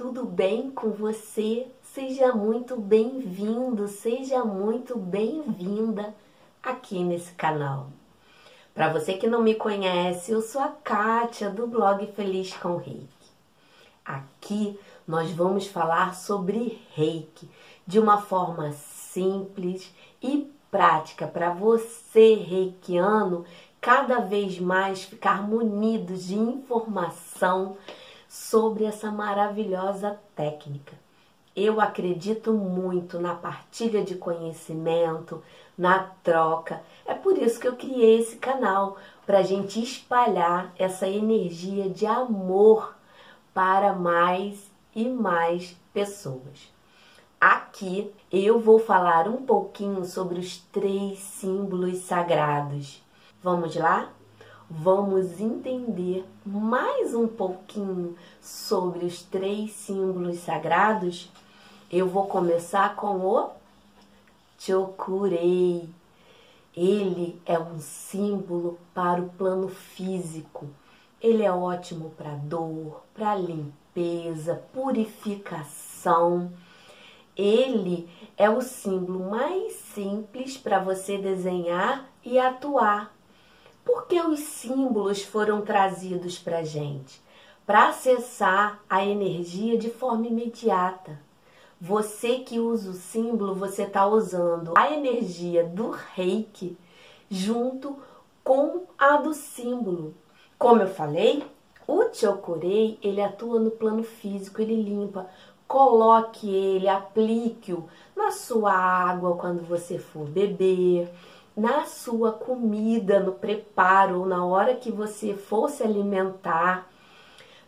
tudo bem com você? Seja muito bem-vindo, seja muito bem-vinda aqui nesse canal. Para você que não me conhece, eu sou a Kátia do blog Feliz com Reiki. Aqui nós vamos falar sobre Reiki de uma forma simples e prática para você, reikiano, cada vez mais ficar munido de informação sobre essa maravilhosa técnica. Eu acredito muito na partilha de conhecimento, na troca. É por isso que eu criei esse canal para a gente espalhar essa energia de amor para mais e mais pessoas. Aqui eu vou falar um pouquinho sobre os três símbolos sagrados. Vamos lá? Vamos entender mais um pouquinho sobre os três símbolos sagrados? Eu vou começar com o Chokurei. Ele é um símbolo para o plano físico. Ele é ótimo para dor, para limpeza, purificação ele é o símbolo mais simples para você desenhar e atuar. Porque os símbolos foram trazidos para a gente? Para acessar a energia de forma imediata. Você que usa o símbolo, você está usando a energia do reiki junto com a do símbolo. Como eu falei, o Chokurei, ele atua no plano físico, ele limpa coloque ele, aplique-o na sua água quando você for beber, na sua comida, no preparo, na hora que você for se alimentar,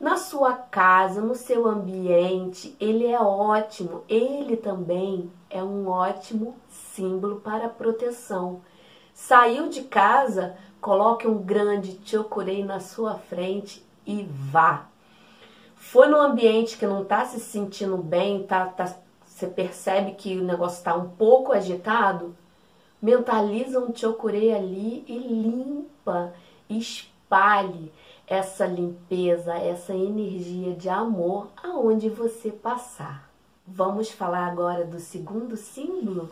na sua casa, no seu ambiente. Ele é ótimo. Ele também é um ótimo símbolo para proteção. Saiu de casa, coloque um grande chokurei na sua frente e vá foi num ambiente que não está se sentindo bem, tá, tá, você percebe que o negócio está um pouco agitado, mentaliza um chokurei ali e limpa, espalhe essa limpeza, essa energia de amor aonde você passar. Vamos falar agora do segundo símbolo?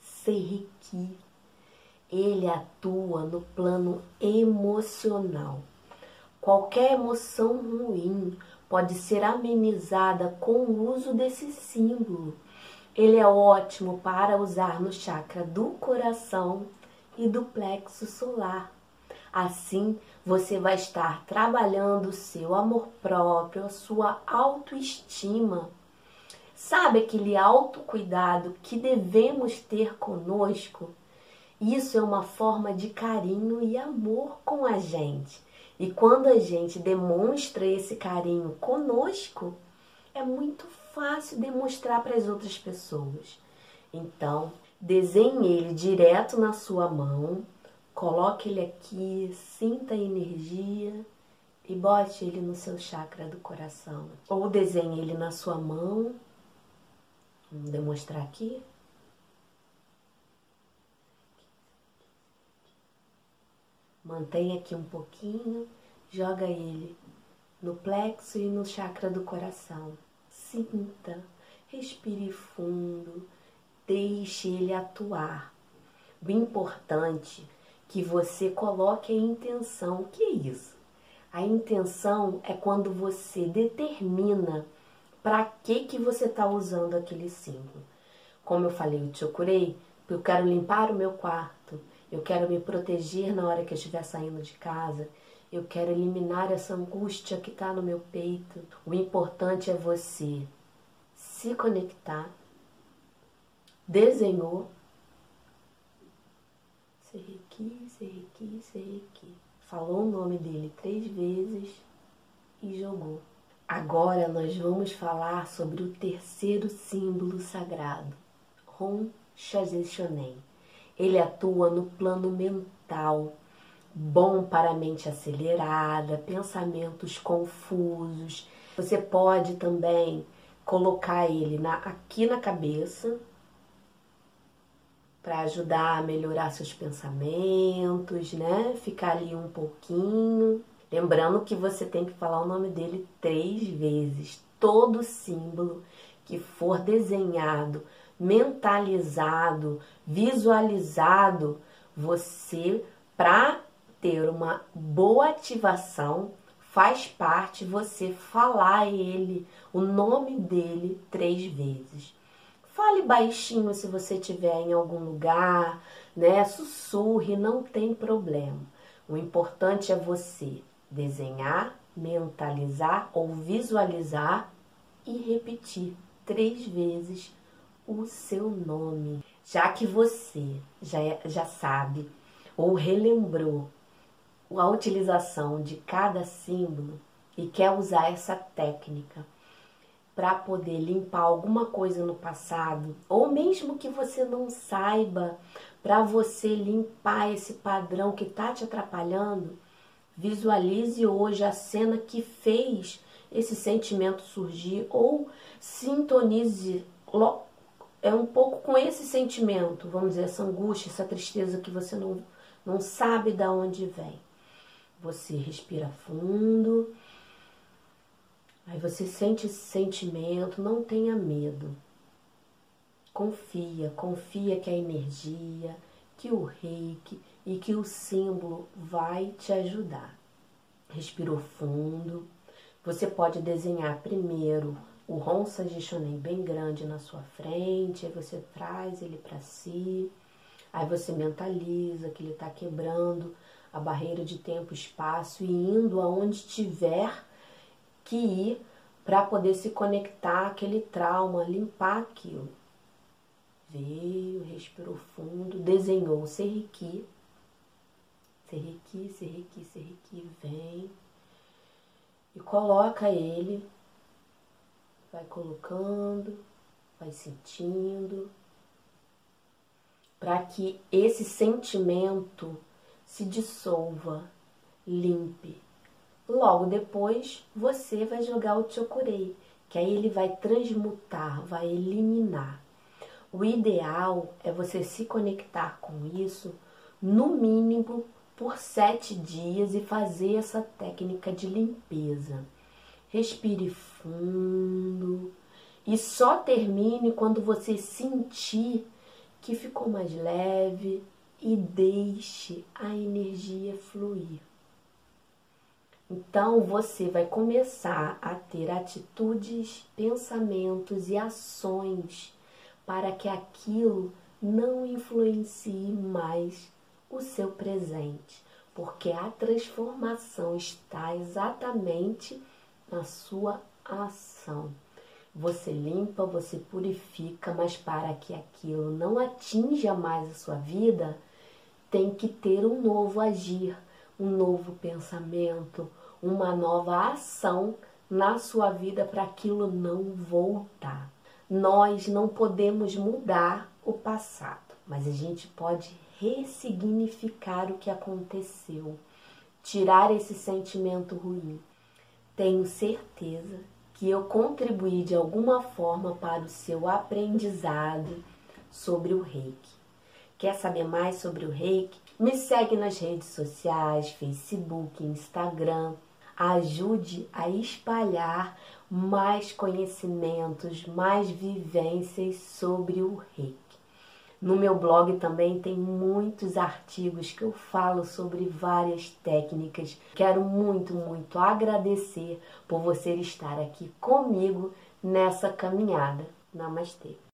Seriki. Ele atua no plano emocional. Qualquer emoção ruim pode ser amenizada com o uso desse símbolo. Ele é ótimo para usar no chakra do coração e do plexo solar. Assim, você vai estar trabalhando o seu amor próprio, a sua autoestima. Sabe aquele autocuidado que devemos ter conosco? Isso é uma forma de carinho e amor com a gente. E quando a gente demonstra esse carinho conosco, é muito fácil demonstrar para as outras pessoas. Então, desenhe ele direto na sua mão, coloque ele aqui, sinta a energia e bote ele no seu chakra do coração. Ou desenhe ele na sua mão. Vamos demonstrar aqui. Mantém aqui um pouquinho, joga ele no plexo e no chakra do coração. Sinta, respire fundo, deixe ele atuar. O importante é que você coloque a intenção. O que é isso? A intenção é quando você determina para que que você está usando aquele símbolo. Como eu falei, eu te procurei, eu quero limpar o meu quarto, eu quero me proteger na hora que eu estiver saindo de casa. Eu quero eliminar essa angústia que está no meu peito. O importante é você se conectar. Desenhou. Serrequi, Serrequi, Serrequi. Falou o nome dele três vezes e jogou. Agora nós vamos falar sobre o terceiro símbolo sagrado, Ron Shonen. Ele atua no plano mental, bom para a mente acelerada, pensamentos confusos. Você pode também colocar ele na, aqui na cabeça para ajudar a melhorar seus pensamentos, né? Ficar ali um pouquinho. Lembrando que você tem que falar o nome dele três vezes, todo símbolo que for desenhado, mentalizado, visualizado, você, para ter uma boa ativação, faz parte você falar ele, o nome dele, três vezes. Fale baixinho se você estiver em algum lugar, né? Sussurre, não tem problema. O importante é você desenhar, mentalizar ou visualizar e repetir três vezes o seu nome. Já que você já, é, já sabe ou relembrou a utilização de cada símbolo e quer usar essa técnica para poder limpar alguma coisa no passado, ou mesmo que você não saiba, para você limpar esse padrão que está te atrapalhando, visualize hoje a cena que fez esse sentimento surgir ou sintonize é um pouco com esse sentimento, vamos dizer, essa angústia, essa tristeza que você não, não sabe de onde vem. Você respira fundo, aí você sente esse sentimento, não tenha medo. Confia, confia que a energia, que o reiki e que o símbolo vai te ajudar. Respirou fundo. Você pode desenhar primeiro o Honsa Jishonen bem grande na sua frente, aí você traz ele para si, aí você mentaliza que ele está quebrando a barreira de tempo e espaço e indo aonde tiver que ir para poder se conectar aquele trauma, limpar aquilo. Veio, respirou fundo, desenhou o serriqui, serriqui, serriqui, serriqui, vem e coloca ele vai colocando, vai sentindo, para que esse sentimento se dissolva, limpe. Logo depois, você vai jogar o chokurei, que aí ele vai transmutar, vai eliminar. O ideal é você se conectar com isso no mínimo por sete dias e fazer essa técnica de limpeza. Respire fundo e só termine quando você sentir que ficou mais leve e deixe a energia fluir. Então você vai começar a ter atitudes, pensamentos e ações para que aquilo não influencie mais o seu presente, porque a transformação está exatamente na sua ação. Você limpa, você purifica, mas para que aquilo não atinja mais a sua vida, tem que ter um novo agir, um novo pensamento, uma nova ação na sua vida para aquilo não voltar. Nós não podemos mudar o passado, mas a gente pode ressignificar o que aconteceu, tirar esse sentimento ruim tenho certeza que eu contribuí de alguma forma para o seu aprendizado sobre o reiki. Quer saber mais sobre o reiki? Me segue nas redes sociais, Facebook, Instagram. Ajude a espalhar mais conhecimentos, mais vivências sobre o reiki. No meu blog também tem muitos artigos que eu falo sobre várias técnicas. Quero muito, muito agradecer por você estar aqui comigo nessa caminhada. Namastê!